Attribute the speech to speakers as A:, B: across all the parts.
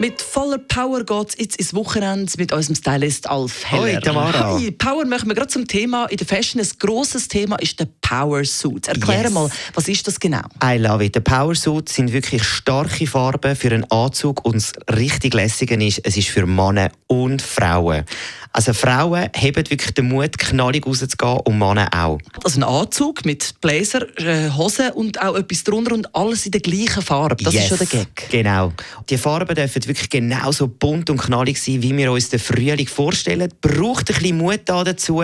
A: Mit voller Power geht es jetzt ins Wochenende mit unserem Stylist Alf Heller.
B: Hoi, Tamara.
A: Hi, Power machen wir gerade zum Thema in der Fashion. Ein grosses Thema ist der Power Suit. Erklär
B: Yes.
A: mal, was ist das genau?
B: I love it. Die Power Suits sind wirklich starke Farben für einen Anzug und das richtig Lässige ist, es ist für Männer und Frauen. Also Frauen haben wirklich den Mut, knallig rauszugehen und Männer auch.
A: Also ein Anzug mit Blazer, äh, Hose und auch etwas drunter und alles in der gleichen Farbe. Das ist
B: Yes.
A: schon der Gag.
B: Genau. Die Farben dürfen wirklich genauso bunt und knallig sein, wie wir uns den Frühling vorstellen. Braucht ein bisschen Mut da dazu,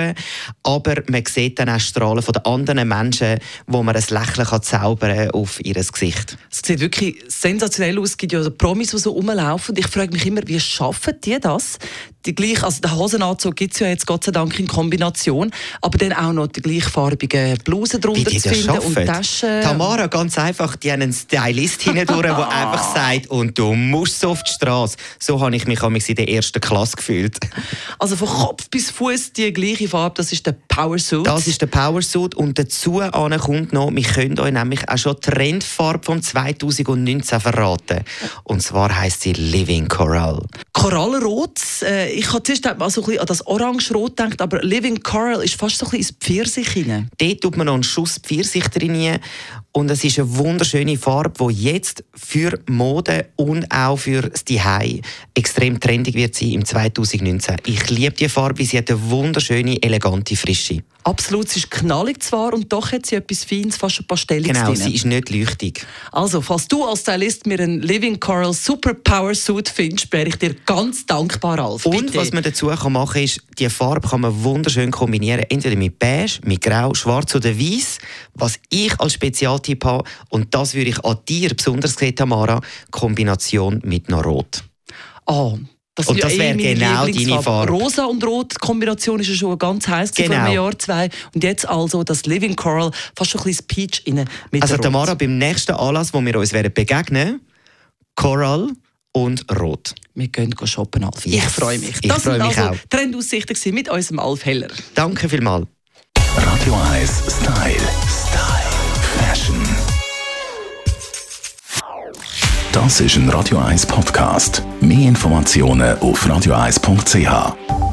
B: aber man sieht dann auch Strahlen von den anderen Menschen, wo man ein Lächeln kann zaubern auf ihr Gesicht.
A: Es sieht wirklich sensationell aus. Es gibt ja Promis, die so rumlaufen. Ich frage mich immer, wie schaffen die das? Die gleich, also den Hosenanzug gibt es ja jetzt Gott sei Dank in Kombination, aber dann auch noch die gleichfarbigen Blusen drunter zu finden und
B: schaffen?
A: Taschen.
B: Tamara, ganz einfach, die haben einen Stylist hindurch, der einfach sagt, und du musst so auf die Straße. So habe ich mich in der ersten Klasse gefühlt.
A: Also von Kopf bis Fuß die gleiche Farbe, das ist der Power Suit.
B: Das ist der Power Suit und dazu kommt noch, wir können euch nämlich auch schon die Trendfarbe von 2019 verraten. Und zwar heißt sie Living Coral.
A: Korallenrot. Äh, ich habe zuerst mal so ein bisschen an das Orange-Rot gedacht, aber Living Coral ist fast so ein bisschen ins Pfirsich hinein.
B: Dort tut man noch einen Schuss Pfirsich drin und es ist eine wunderschöne Farbe, die jetzt für Mode und auch für das Zuhause extrem trendig wird sein im 2019. Ich liebe die Farbe, sie hat eine wunderschöne, elegante Frische.
A: Absolut, sie ist knallig zwar und doch hat sie etwas Feines, fast ein paar Stellungen
B: Genau,
A: drin.
B: sie ist nicht leuchtig.
A: Also, falls du als Stylist mir einen Living Coral Super Power Suit findest, wäre ich dir ganz dankbar, Alf.
B: Und
A: Bitte.
B: was man dazu kann machen ist, die Farbe kann man wunderschön kombinieren, entweder mit beige, mit grau, schwarz oder weiß. Was ich als Spezialtipp habe, und das würde ich an dir besonders sehen, Tamara, Kombination mit noch Rot.
A: Ah, das
B: Und das
A: ja eh
B: wäre genau deine. Farbe.
A: Rosa und Rot Kombination ist ja schon ganz heiß vor
B: Genau.
A: einem Jahr, zwei. Und jetzt also das Living Coral, fast schon ein bisschen Peach innen mit
B: Also. Tamara, beim nächsten Anlass, wo wir uns werden begegnen, Coral und Rot.
A: Wir gehen shoppen, Alf. Ich freue mich.
B: Ich
A: das
B: freue mich
A: also
B: auch.
A: Trendaussichten mit unserem Alf Heller.
B: Danke vielmals.
C: Radio 1 Style. Style. Fashion. Das ist ein Radio 1 Podcast. Mehr Informationen auf radio1.ch.